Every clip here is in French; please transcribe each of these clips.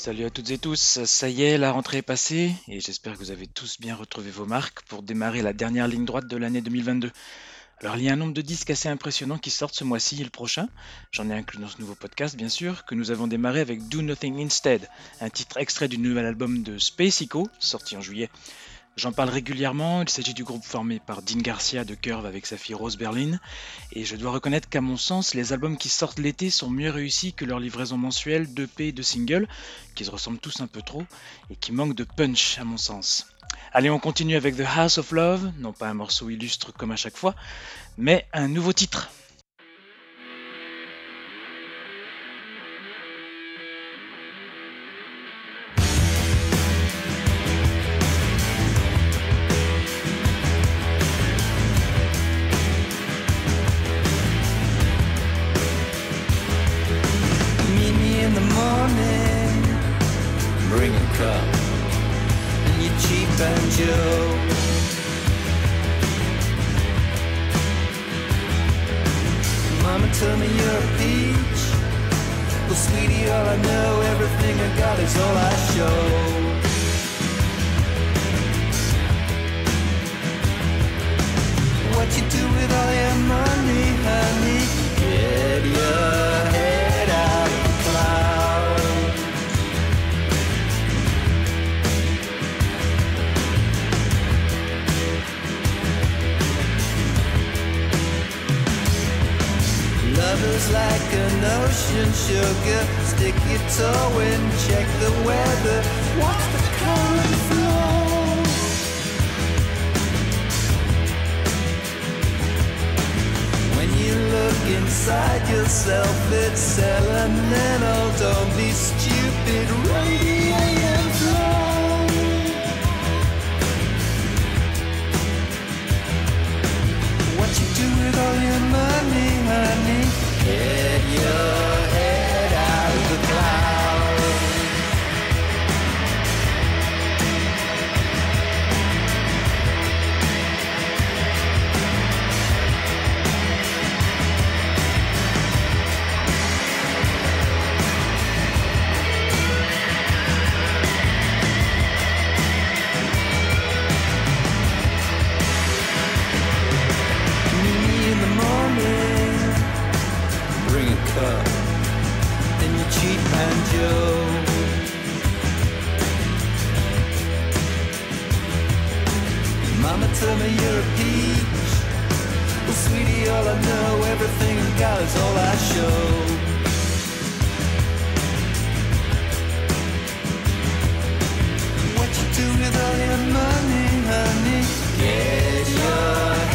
Salut à toutes et tous, ça y est, la rentrée est passée et j'espère que vous avez tous bien retrouvé vos marques pour démarrer la dernière ligne droite de l'année 2022. Alors il y a un nombre de disques assez impressionnants qui sortent ce mois-ci et le prochain. J'en ai inclus dans ce nouveau podcast bien sûr, que nous avons démarré avec Do Nothing Instead, un titre extrait du nouvel album de Space Echo, sorti en juillet. J'en parle régulièrement, il s'agit du groupe formé par Dean Garcia de Curve avec sa fille Rose Berlin, et je dois reconnaître qu'à mon sens, les albums qui sortent l'été sont mieux réussis que leur livraison mensuelle d'EP et de singles, qui se ressemblent tous un peu trop, et qui manquent de punch à mon sens. Allez, on continue avec The House of Love, non pas un morceau illustre comme à chaque fois, mais un nouveau titre. Bring a cup and your cheap banjo. Mama told me you're a peach. Well, sweetie, all I know, everything I got is all I show. What you do with all your money, honey? Get your head Love is like an ocean sugar. Stick your toe in, check the weather. Watch the current flow. When you look inside yourself, it's elemental. Don't be stupid, radiate and flow. What you do with all your money, honey? Get your everything I got is all I show. What you do with all your money, honey? Get your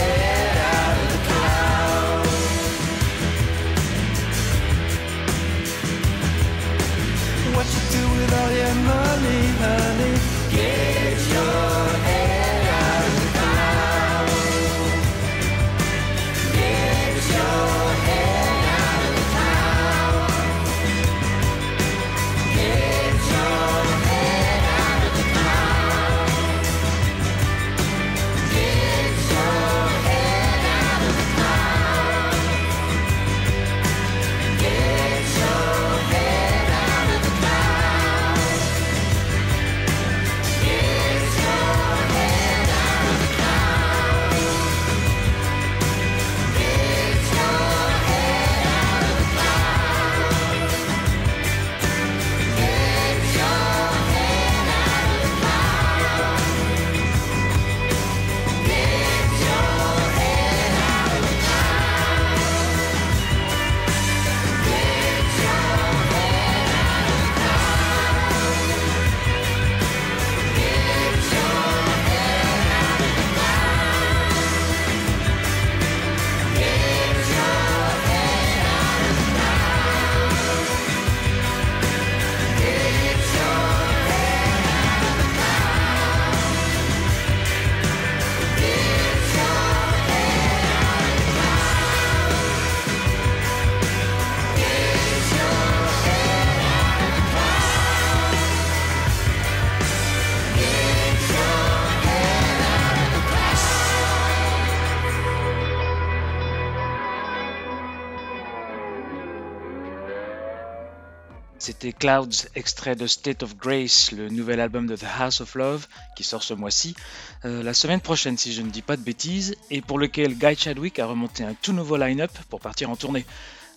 C'était Clouds, extrait de State of Grace, le nouvel album de The House of Love, qui sort ce mois-ci, euh, la semaine prochaine si je ne dis pas de bêtises, et pour lequel Guy Chadwick a remonté un tout nouveau line-up pour partir en tournée.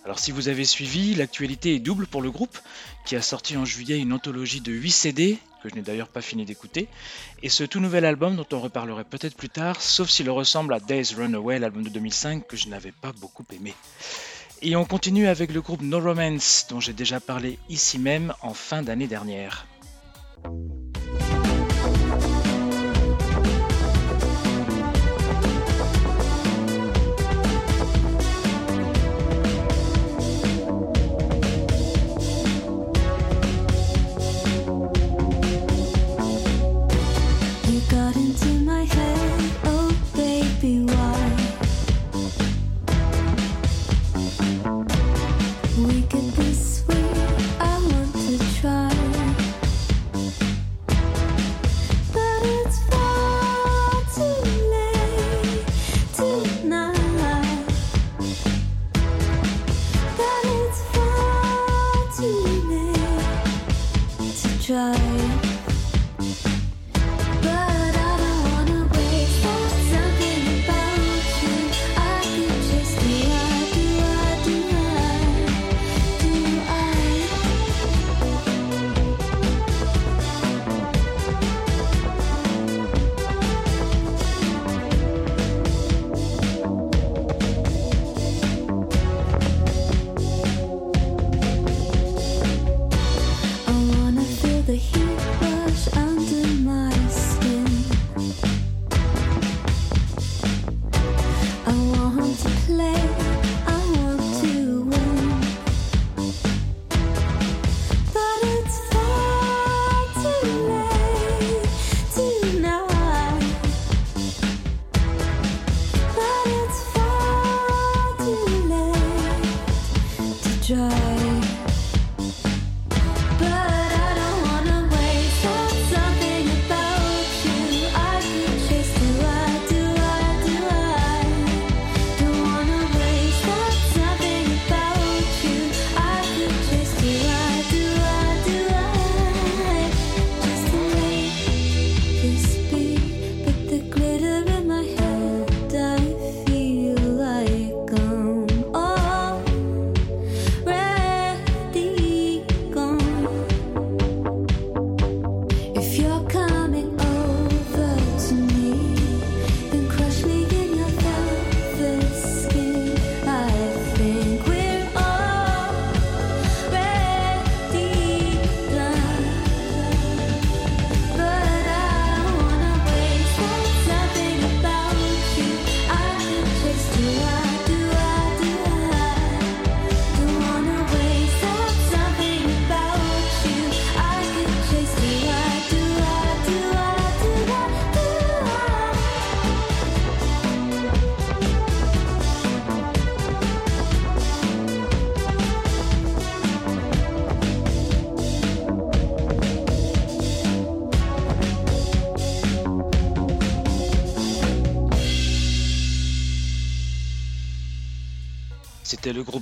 Alors si vous avez suivi, l'actualité est double pour le groupe, qui a sorti en juillet une anthologie de 8 CD, que je n'ai d'ailleurs pas fini d'écouter, et ce tout nouvel album dont on reparlerait peut-être plus tard, sauf s'il ressemble à Days Runaway, l'album de 2005, que je n'avais pas beaucoup aimé. Et on continue avec le groupe No Romance, dont j'ai déjà parlé ici même en fin d'année dernière.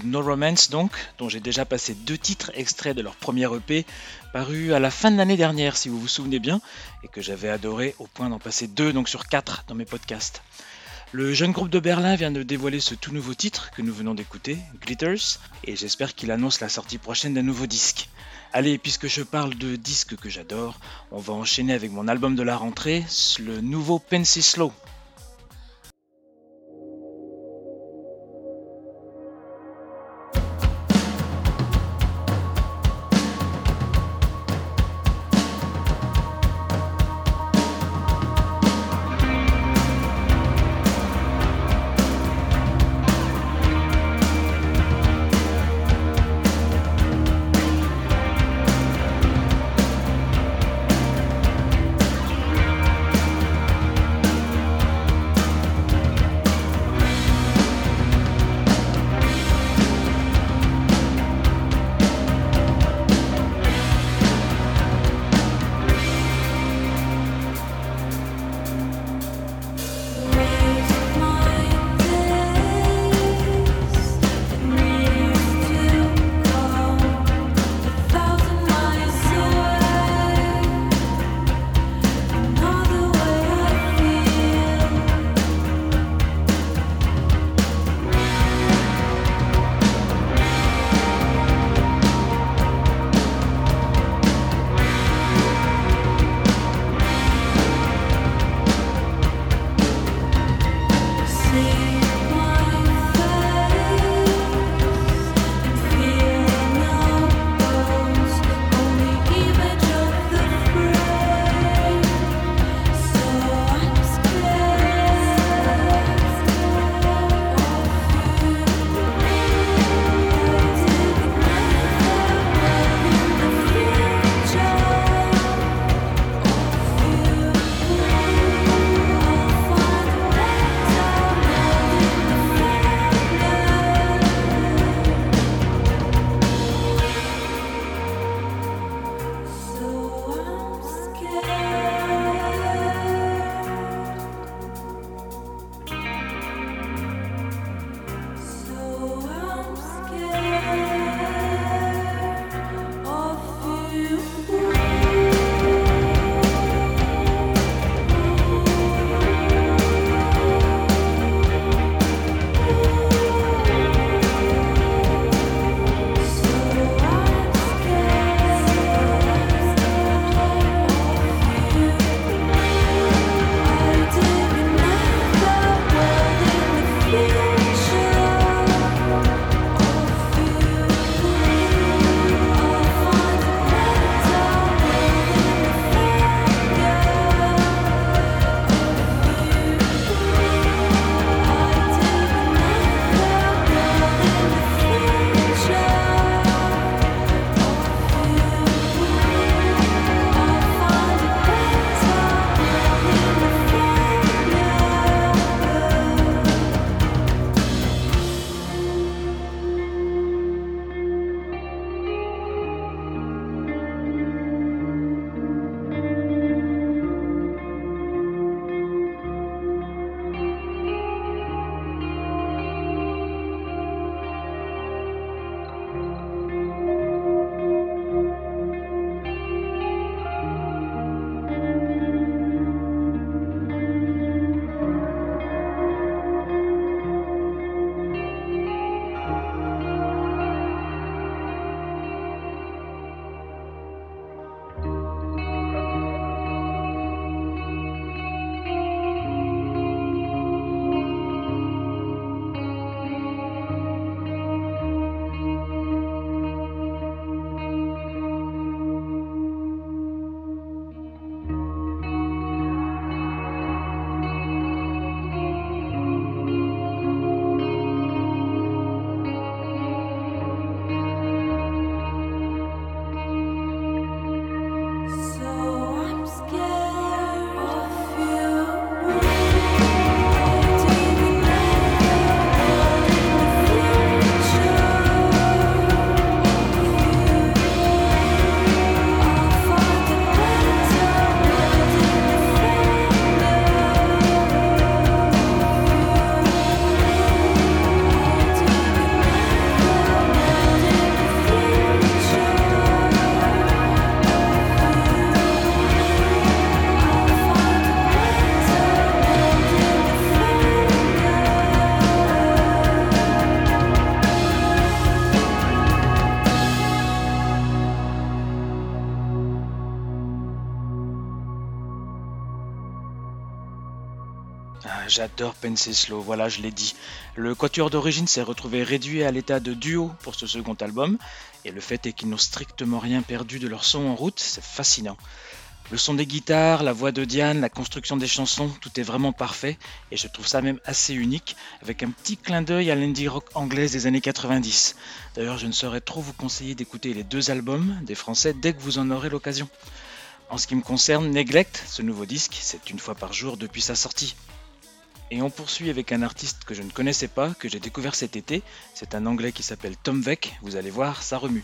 No Romance donc, dont j'ai déjà passé deux titres extraits de leur premier EP, paru à la fin de l'année dernière si vous vous souvenez bien, et que j'avais adoré au point d'en passer deux donc sur quatre dans mes podcasts. Le jeune groupe de Berlin vient de dévoiler ce tout nouveau titre que nous venons d'écouter, Glitters, et j'espère qu'il annonce la sortie prochaine d'un nouveau disque. Allez, puisque je parle de disques que j'adore, on va enchaîner avec mon album de la rentrée, le nouveau Pensy Slow, Ah, J'adore Slow, voilà, je l'ai dit. Le quatuor d'origine s'est retrouvé réduit à l'état de duo pour ce second album, et le fait est qu'ils n'ont strictement rien perdu de leur son en route, c'est fascinant. Le son des guitares, la voix de Diane, la construction des chansons, tout est vraiment parfait, et je trouve ça même assez unique, avec un petit clin d'œil à l'indie rock anglaise des années 90. D'ailleurs, je ne saurais trop vous conseiller d'écouter les deux albums des Français dès que vous en aurez l'occasion. En ce qui me concerne, Neglect, ce nouveau disque, c'est une fois par jour depuis sa sortie. Et on poursuit avec un artiste que je ne connaissais pas, que j'ai découvert cet été. C'est un anglais qui s'appelle Tom Veck. Vous allez voir, ça remue.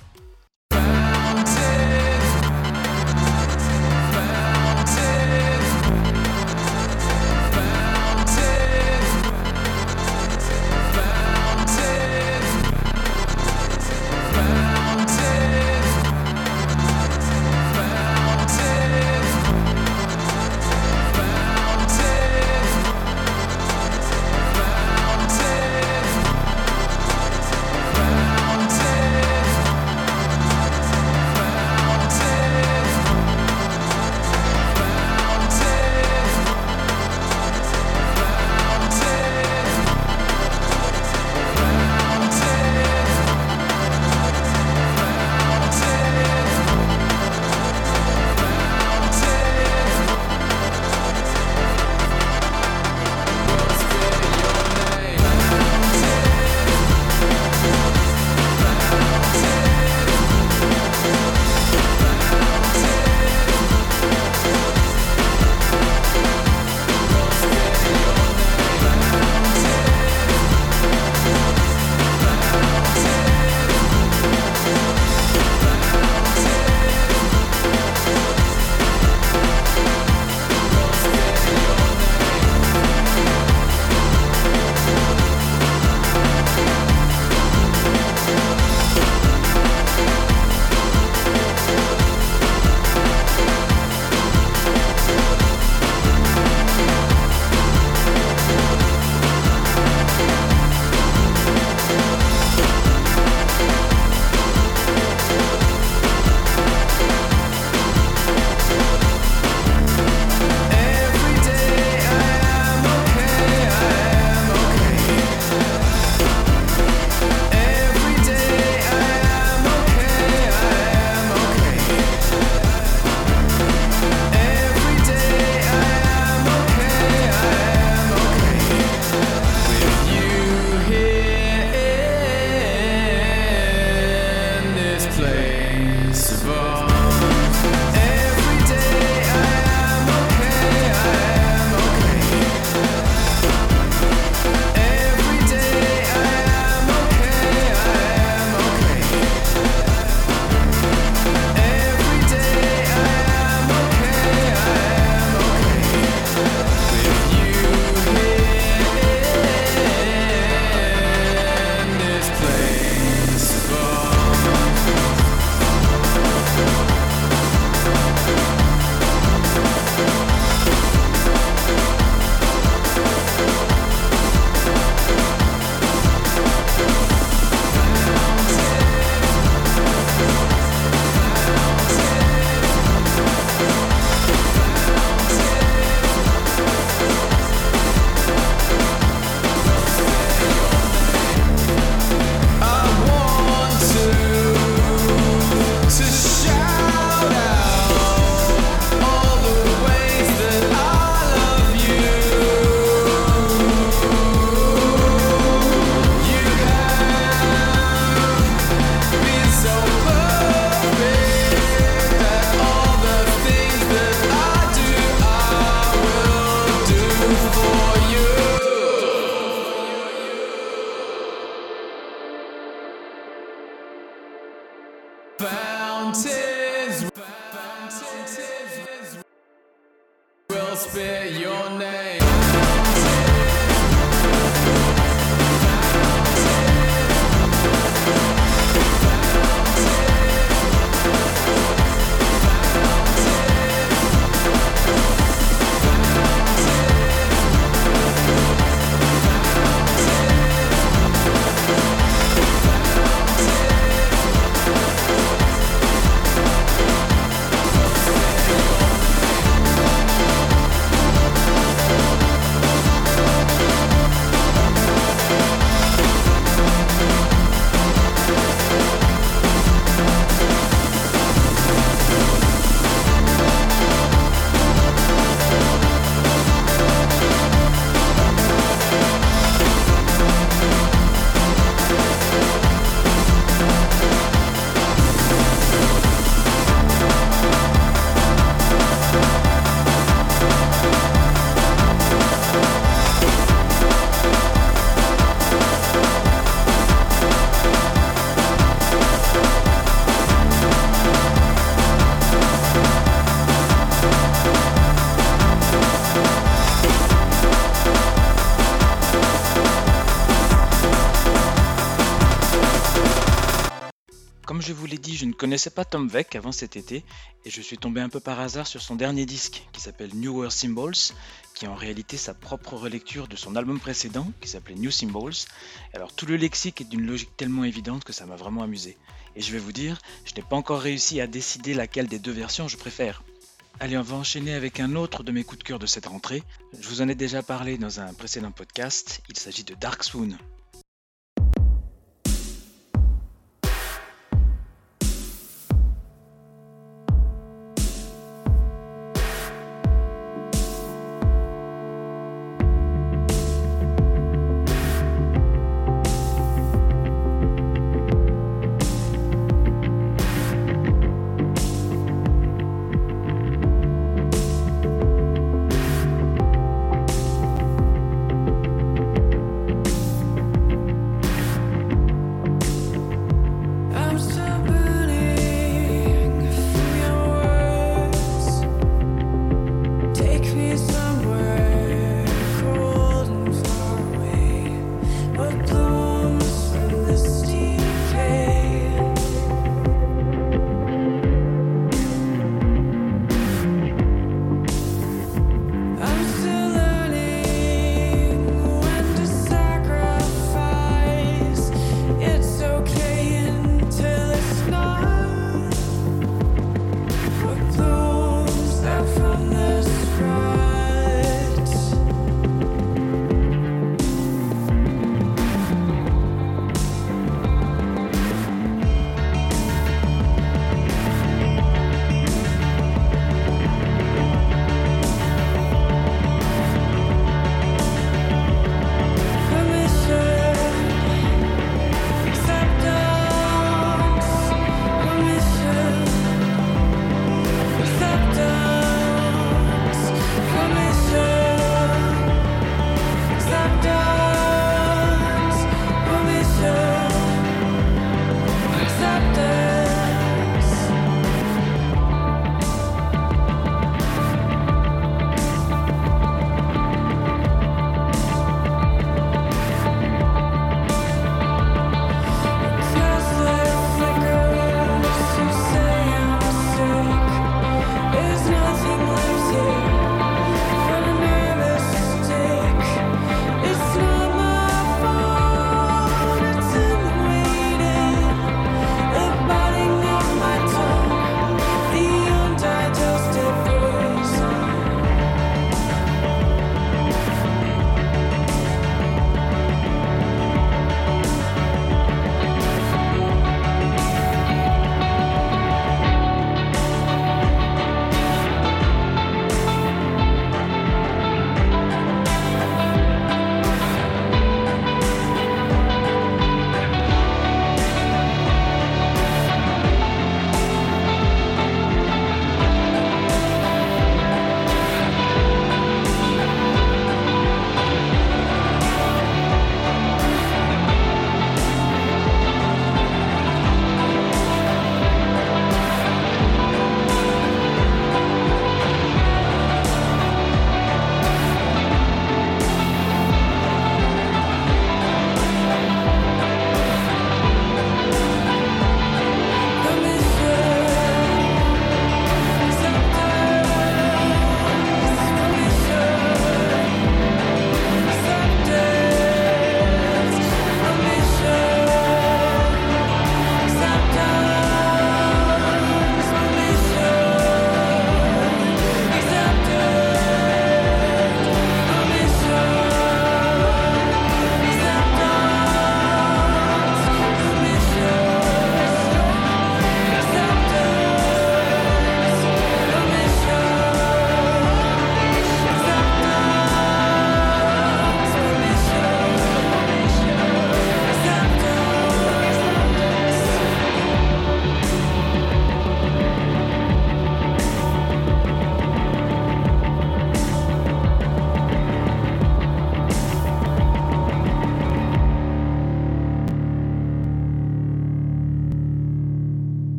fast. Connaissais pas Tom Veck avant cet été et je suis tombé un peu par hasard sur son dernier disque qui s'appelle Newer Symbols, qui est en réalité sa propre relecture de son album précédent qui s'appelait New Symbols. Alors tout le lexique est d'une logique tellement évidente que ça m'a vraiment amusé. Et je vais vous dire, je n'ai pas encore réussi à décider laquelle des deux versions je préfère. Allez, on va enchaîner avec un autre de mes coups de cœur de cette rentrée. Je vous en ai déjà parlé dans un précédent podcast, il s'agit de Dark Swoon.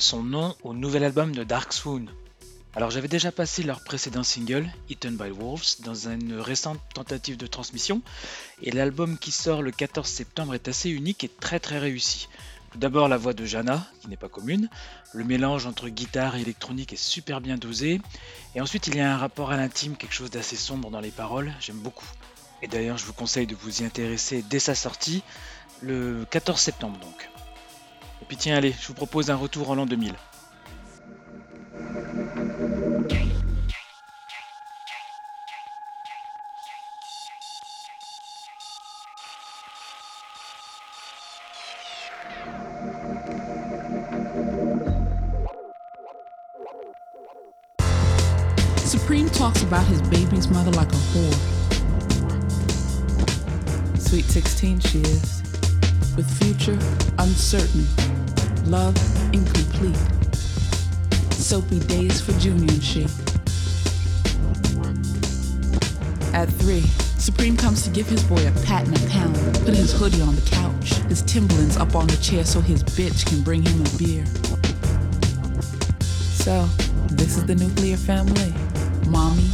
Son nom au nouvel album de Dark Swoon. Alors j'avais déjà passé leur précédent single, Eaten by Wolves, dans une récente tentative de transmission, et l'album qui sort le 14 septembre est assez unique et très très réussi. Tout d'abord la voix de Jana, qui n'est pas commune, le mélange entre guitare et électronique est super bien dosé, et ensuite il y a un rapport à l'intime, quelque chose d'assez sombre dans les paroles, j'aime beaucoup. Et d'ailleurs je vous conseille de vous y intéresser dès sa sortie, le 14 septembre donc. Et puis tiens allez, je vous propose un retour en l'an 2000. Supreme talks about his baby's mother like a whore. Sweet 16 she is, with future uncertain, love incomplete. Soapy days for Junior and she. At three, Supreme comes to give his boy a pat and a pound, put his hoodie on the couch, his Timberlands up on the chair so his bitch can bring him a beer. So, this is the nuclear family. Mommy,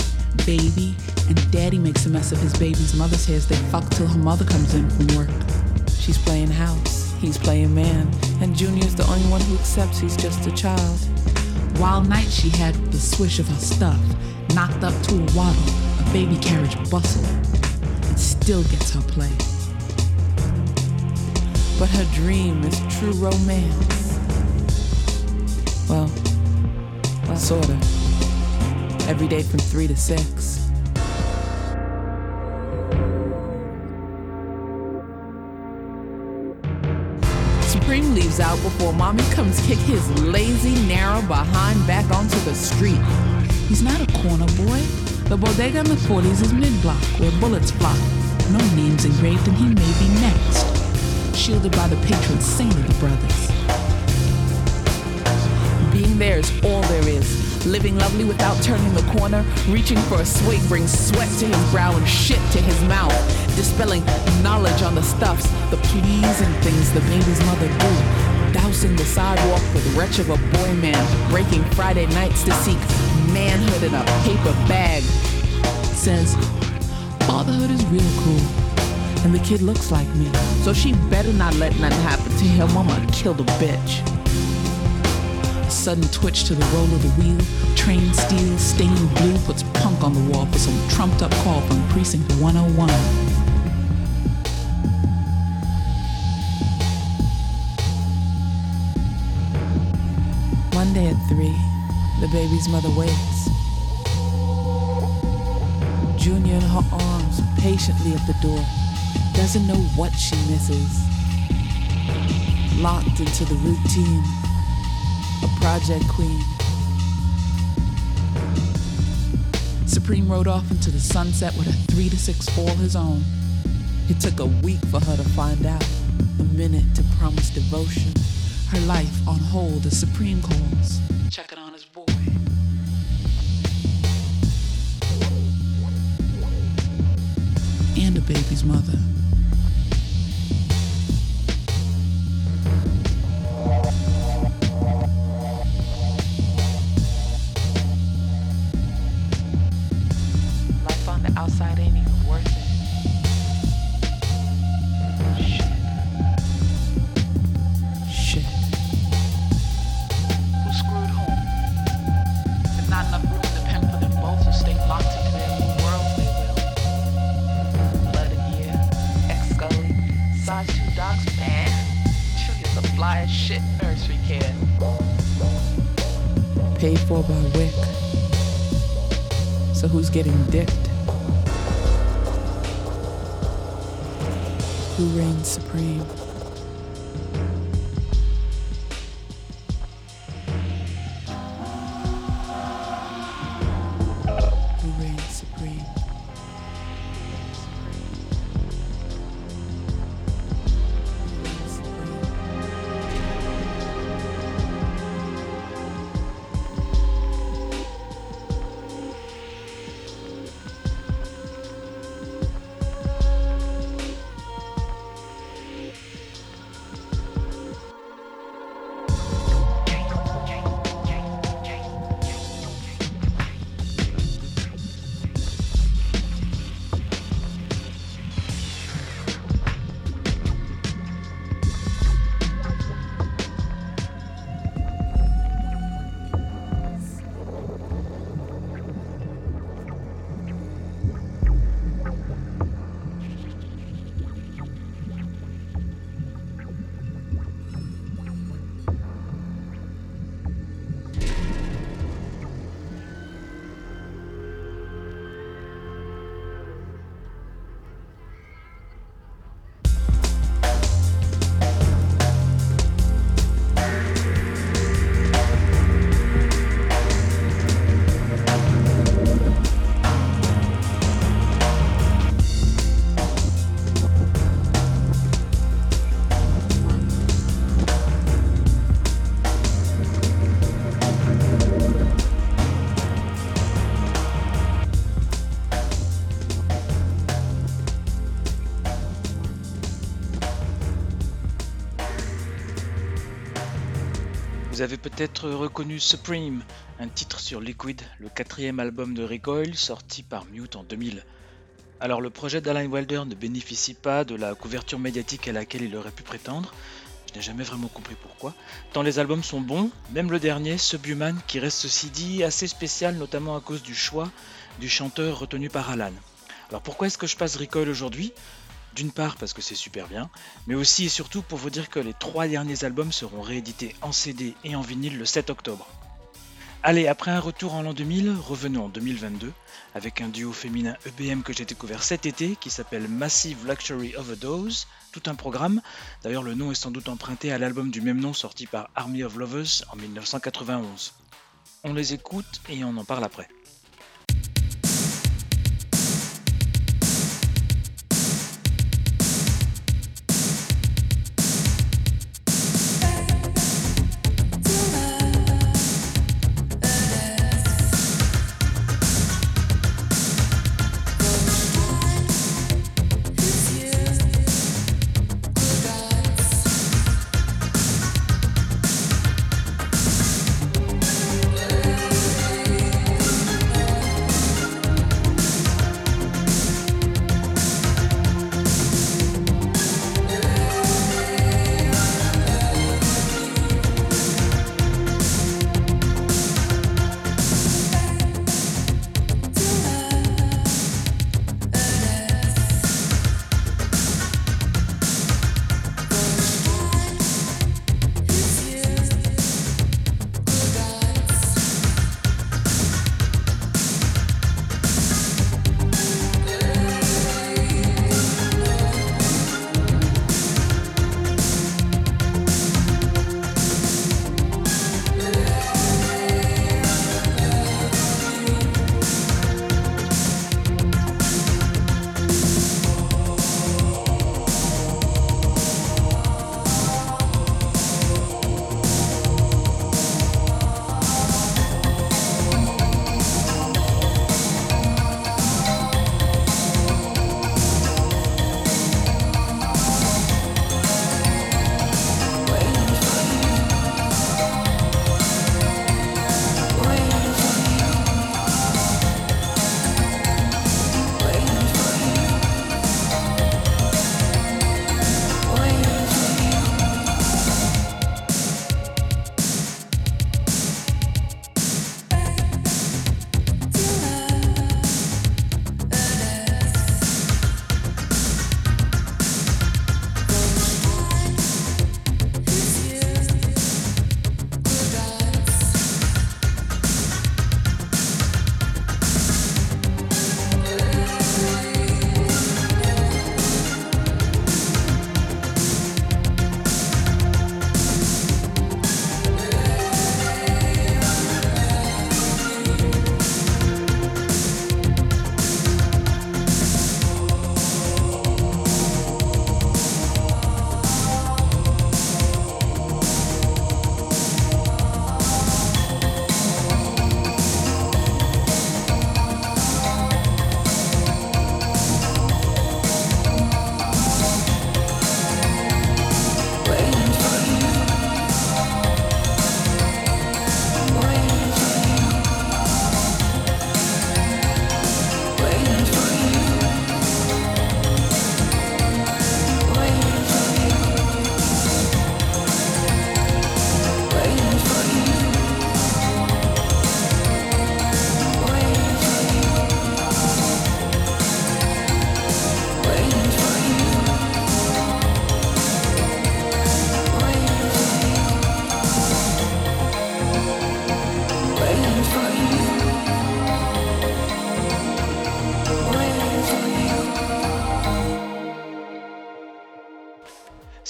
baby, and daddy makes a mess of his baby's mother's hair as they fuck till her mother comes in from work. She's playing house, he's playing man, and Junior's the only one who accepts he's just a child. Wild night she had with the swish of her stuff, knocked up to a waddle, a baby carriage bustle, and still gets her play. But her dream is true romance. Well, well, sorta. Every day from three to six. Out before mommy comes kick his lazy, narrow behind back onto the street. He's not a corner boy. The bodega in the 40s is mid-block where bullets fly. No names engraved and he may be next. Shielded by the patron saint of the brothers. Being there is all there is. Living lovely without turning the corner. Reaching for a swig brings sweat to his brow and shit to his mouth. Dispelling knowledge on the stuffs, the pleasing things the baby's mother do. Dousing the sidewalk with wretch of a boy man. Breaking Friday nights to seek manhood in a paper bag. Says, fatherhood is real cool. And the kid looks like me. So she better not let nothing happen to him. Mama kill the bitch sudden twitch to the roll of the wheel. Train steel, stained blue, puts punk on the wall for some trumped up call from precinct 101. Monday at 3, the baby's mother waits. Junior in her arms, patiently at the door, doesn't know what she misses. Locked into the routine a project queen. Supreme rode off into the sunset with a three to six fall his own. It took a week for her to find out, a minute to promise devotion, her life on hold as Supreme calls, checking on his boy. And a baby's mother. Vous avez peut-être reconnu Supreme, un titre sur Liquid, le quatrième album de Recoil sorti par Mute en 2000. Alors le projet d'Alan Wilder ne bénéficie pas de la couverture médiatique à laquelle il aurait pu prétendre, je n'ai jamais vraiment compris pourquoi, tant les albums sont bons, même le dernier, Subhuman, qui reste ceci dit assez spécial notamment à cause du choix du chanteur retenu par Alan. Alors pourquoi est-ce que je passe Recoil aujourd'hui? D'une part parce que c'est super bien, mais aussi et surtout pour vous dire que les trois derniers albums seront réédités en CD et en vinyle le 7 octobre. Allez, après un retour en l'an 2000, revenons en 2022 avec un duo féminin EBM que j'ai découvert cet été qui s'appelle Massive Luxury Overdose, tout un programme. D'ailleurs, le nom est sans doute emprunté à l'album du même nom sorti par Army of Lovers en 1991. On les écoute et on en parle après.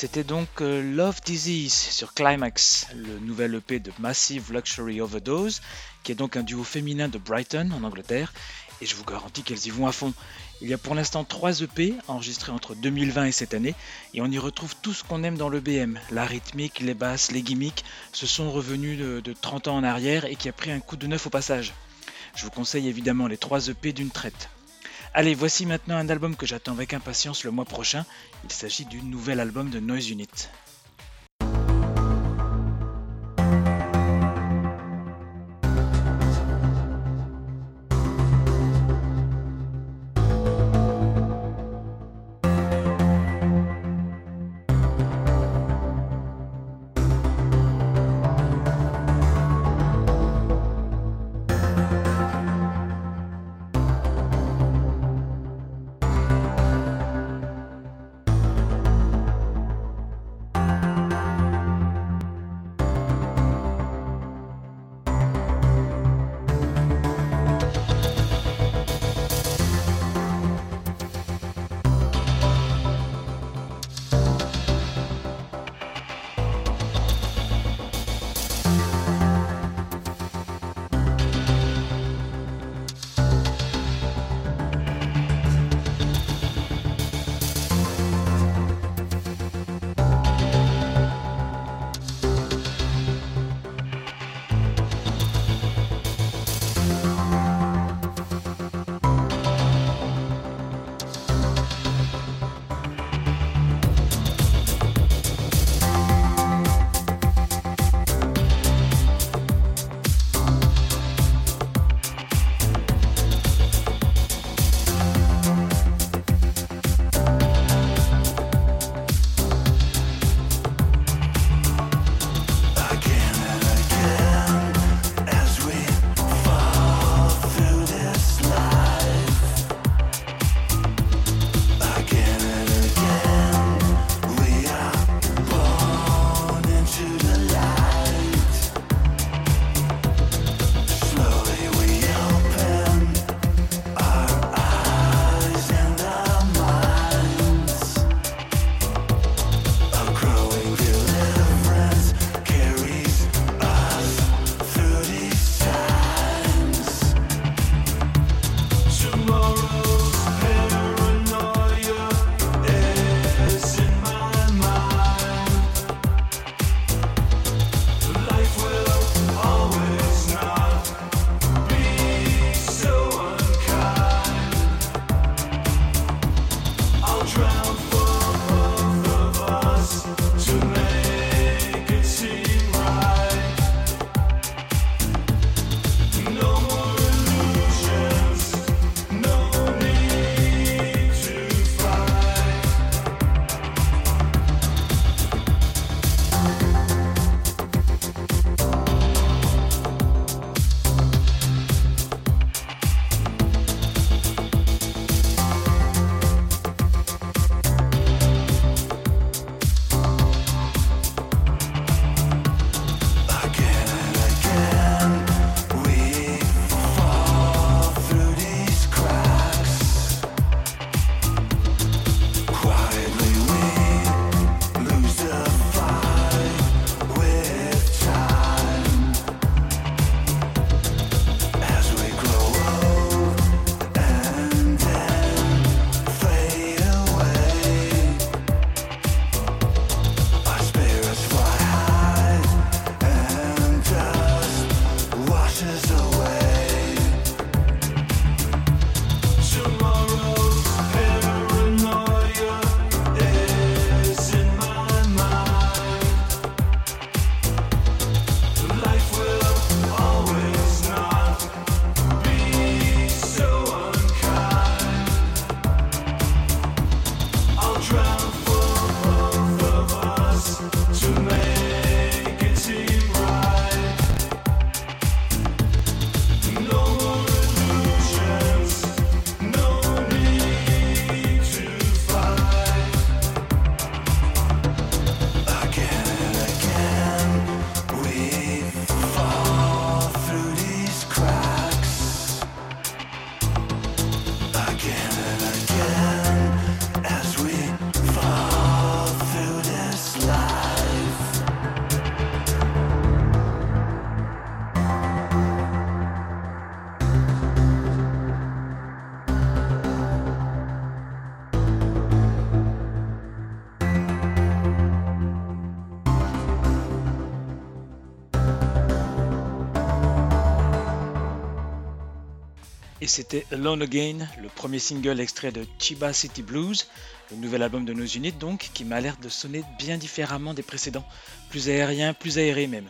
C'était donc euh, Love Disease sur Climax, le nouvel EP de Massive Luxury Overdose, qui est donc un duo féminin de Brighton en Angleterre, et je vous garantis qu'elles y vont à fond. Il y a pour l'instant 3 EP enregistrés entre 2020 et cette année, et on y retrouve tout ce qu'on aime dans le BM, la rythmique, les basses, les gimmicks, ce sont revenus de, de 30 ans en arrière et qui a pris un coup de neuf au passage. Je vous conseille évidemment les 3 EP d'une traite. Allez, voici maintenant un album que j'attends avec impatience le mois prochain. Il s'agit du nouvel album de Noise Unit. C'était Alone Again, le premier single extrait de Chiba City Blues, le nouvel album de nos unités donc, qui m'a l'air de sonner bien différemment des précédents, plus aérien, plus aéré même.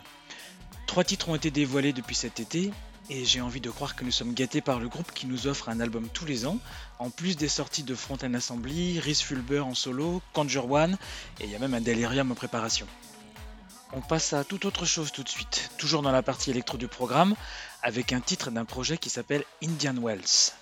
Trois titres ont été dévoilés depuis cet été, et j'ai envie de croire que nous sommes gâtés par le groupe qui nous offre un album tous les ans, en plus des sorties de Fronten Assembly, Rhys Fulber en solo, Conjure One, et il y a même un Delirium en préparation. On passe à toute autre chose tout de suite, toujours dans la partie électro du programme, avec un titre d'un projet qui s'appelle Indian Wells.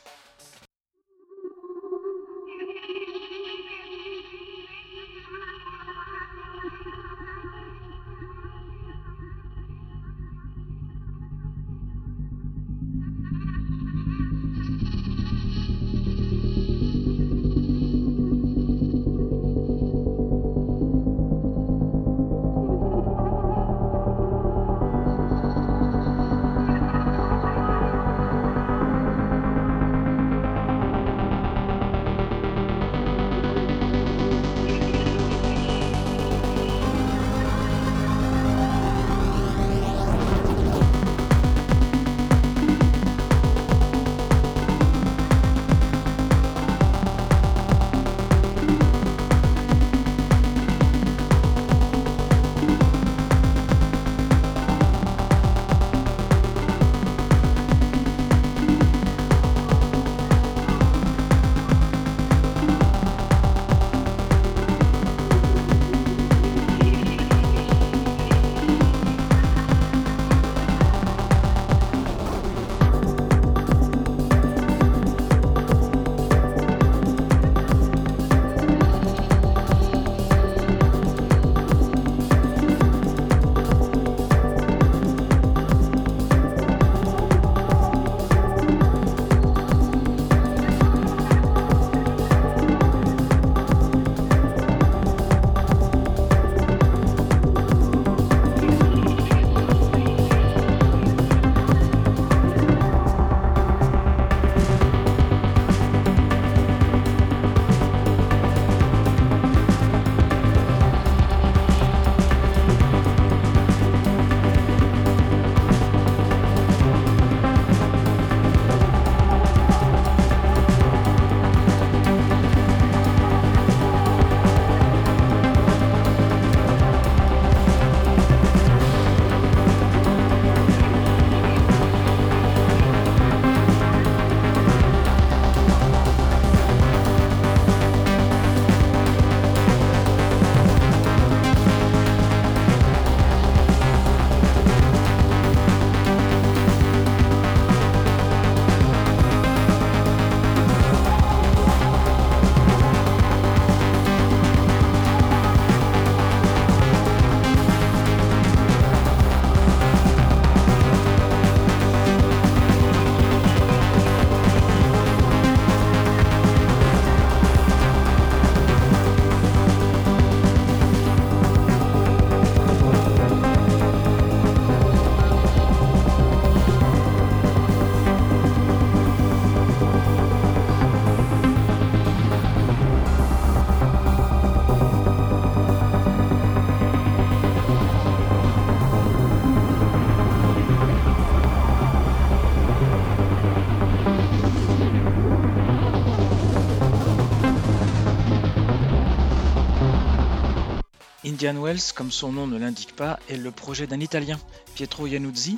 Indian Wells, comme son nom ne l'indique pas, est le projet d'un Italien, Pietro Iannuzzi,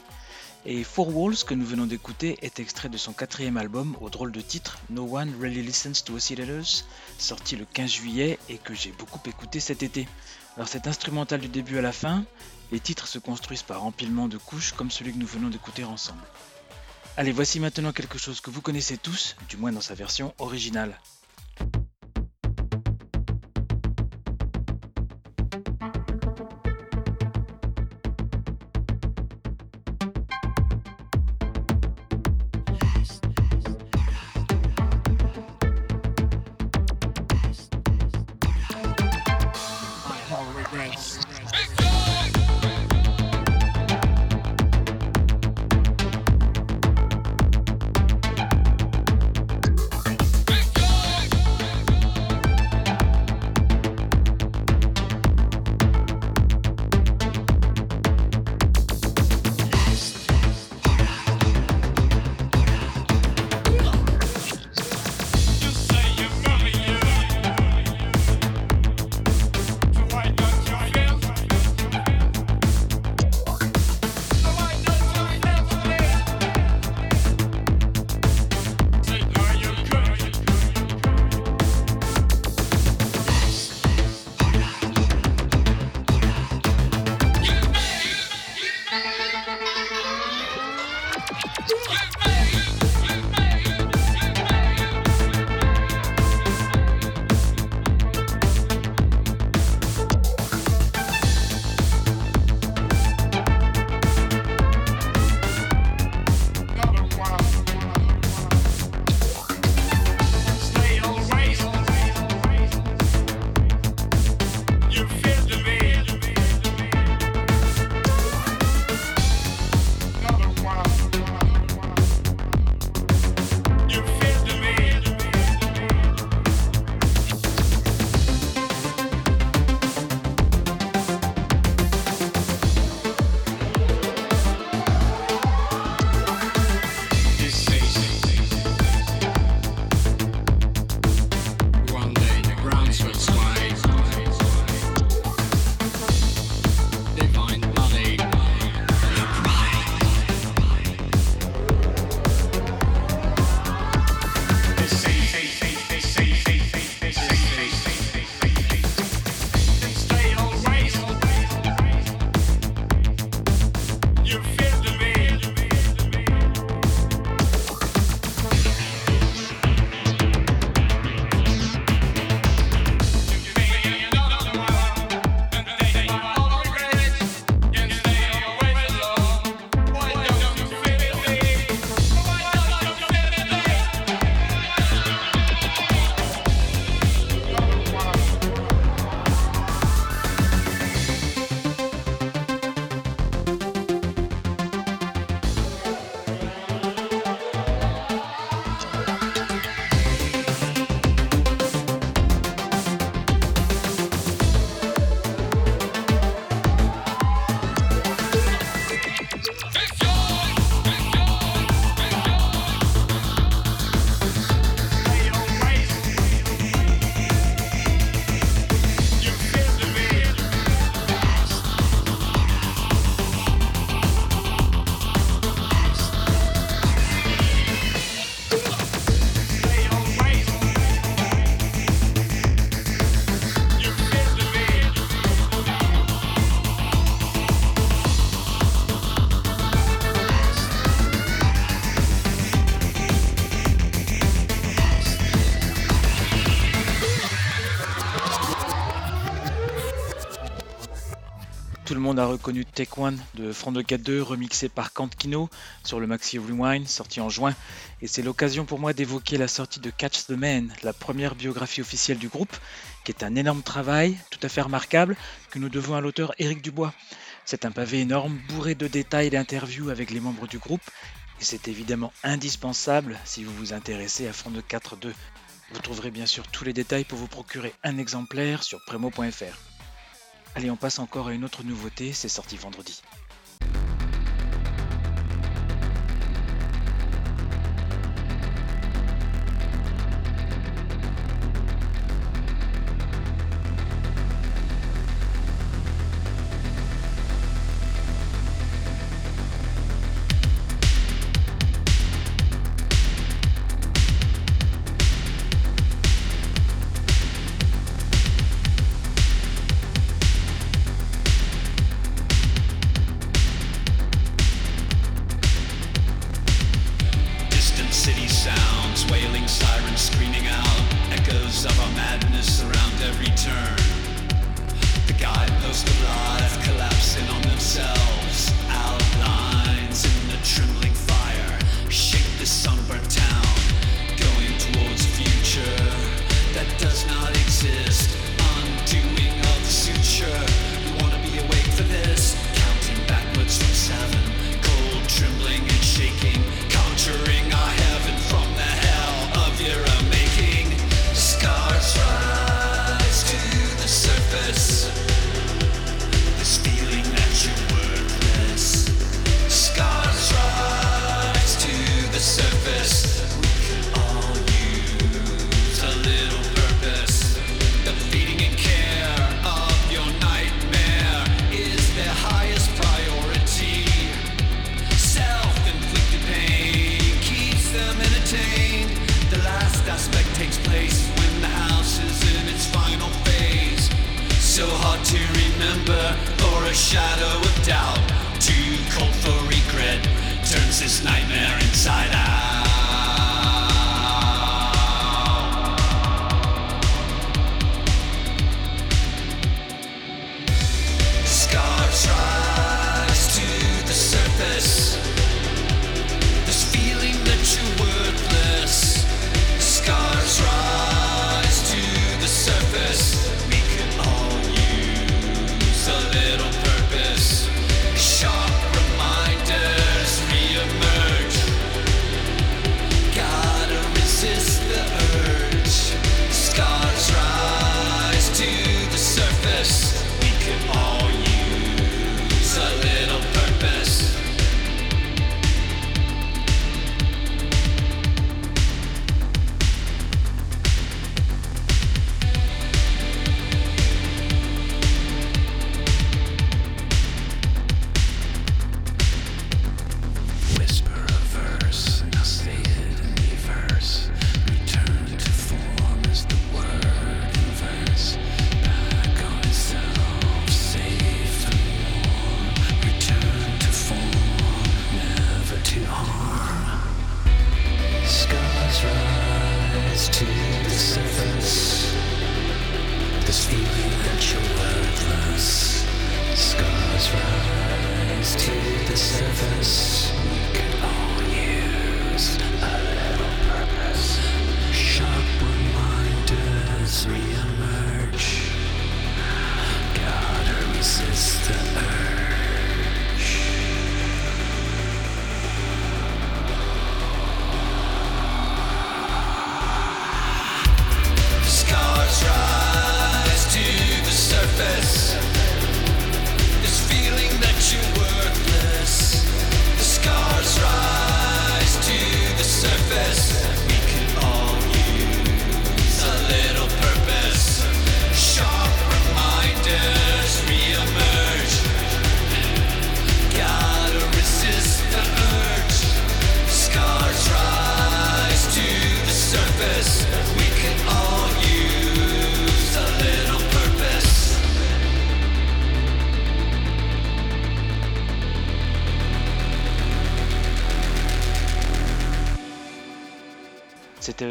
et Four Walls, que nous venons d'écouter, est extrait de son quatrième album au drôle de titre No One Really Listens to Oscillators, sorti le 15 juillet et que j'ai beaucoup écouté cet été. Alors cet instrumental du début à la fin, les titres se construisent par empilement de couches comme celui que nous venons d'écouter ensemble. Allez, voici maintenant quelque chose que vous connaissez tous, du moins dans sa version originale. Tout le monde a reconnu Take One de Front 2 remixé par Kino sur le Maxi Rewind sorti en juin. Et c'est l'occasion pour moi d'évoquer la sortie de Catch the Man, la première biographie officielle du groupe, qui est un énorme travail, tout à fait remarquable, que nous devons à l'auteur Éric Dubois. C'est un pavé énorme, bourré de détails d'interviews avec les membres du groupe, et c'est évidemment indispensable si vous vous intéressez à Front de 4.2. Vous trouverez bien sûr tous les détails pour vous procurer un exemplaire sur premo.fr. Allez, on passe encore à une autre nouveauté, c'est sorti vendredi.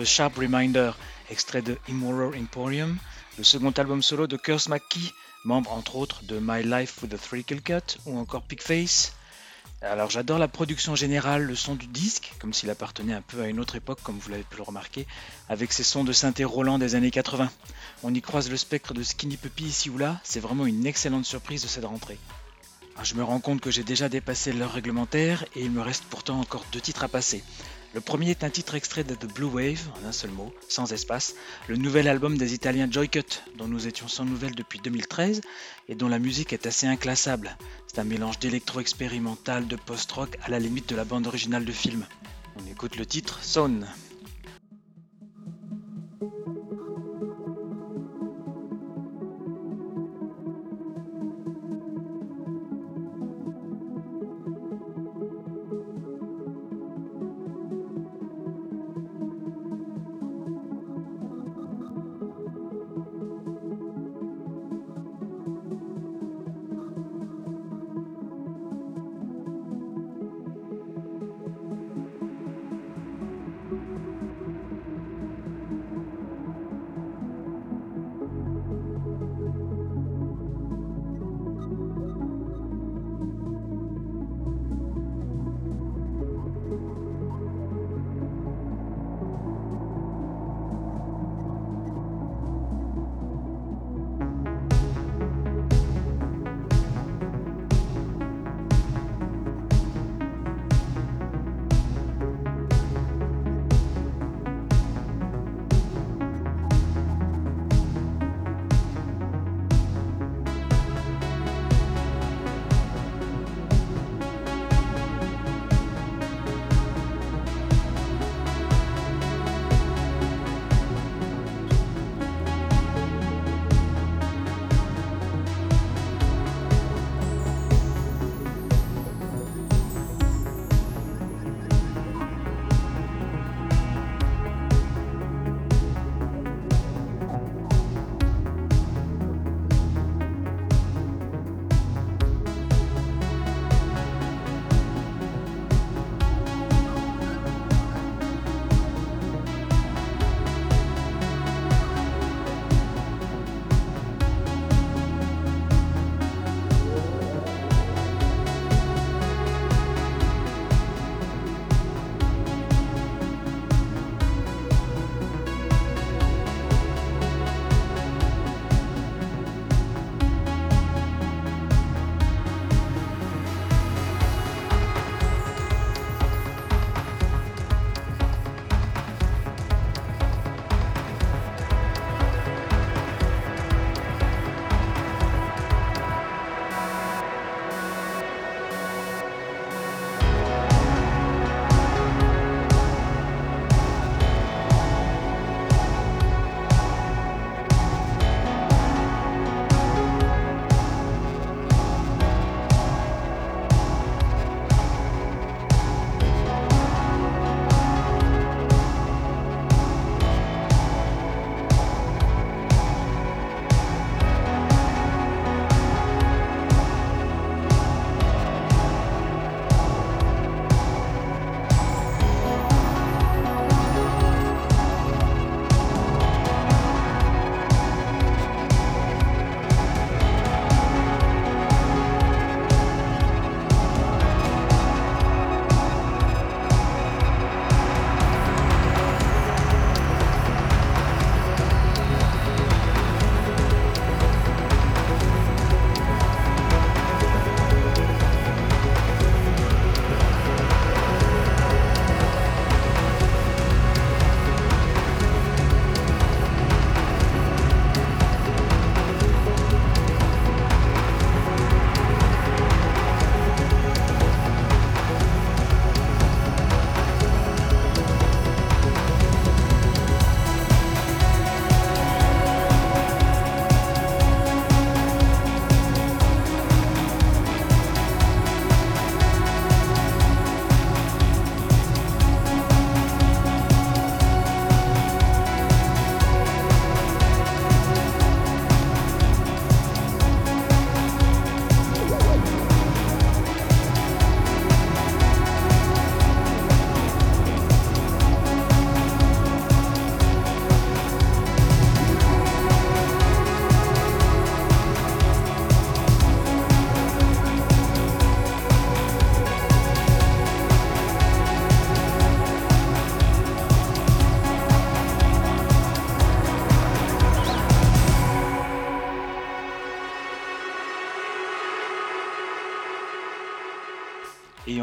Sharp Reminder, extrait de Immoral Emporium, le second album solo de Curse McKee, membre entre autres de My Life with a Thrill Cut ou encore Pigface. Alors j'adore la production générale, le son du disque, comme s'il appartenait un peu à une autre époque, comme vous l'avez pu le remarquer, avec ses sons de synthé Roland des années 80. On y croise le spectre de Skinny Puppy ici ou là, c'est vraiment une excellente surprise de cette rentrée. Alors, je me rends compte que j'ai déjà dépassé l'heure réglementaire et il me reste pourtant encore deux titres à passer. Le premier est un titre extrait de The Blue Wave, en un seul mot, sans espace, le nouvel album des Italiens Joycut, dont nous étions sans nouvelles depuis 2013 et dont la musique est assez inclassable. C'est un mélange d'électro-expérimental, de post-rock à la limite de la bande originale de film. On écoute le titre Zone.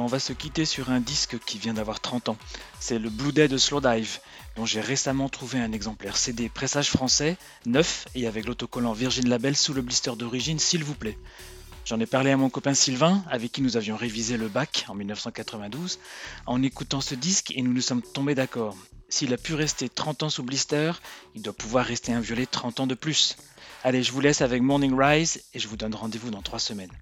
On va se quitter sur un disque qui vient d'avoir 30 ans. C'est le Blue Day de Slowdive, dont j'ai récemment trouvé un exemplaire CD pressage français, neuf et avec l'autocollant Virgin Label sous le blister d'origine, s'il vous plaît. J'en ai parlé à mon copain Sylvain, avec qui nous avions révisé le bac en 1992, en écoutant ce disque et nous nous sommes tombés d'accord. S'il a pu rester 30 ans sous blister, il doit pouvoir rester un violet 30 ans de plus. Allez, je vous laisse avec Morning Rise et je vous donne rendez-vous dans 3 semaines.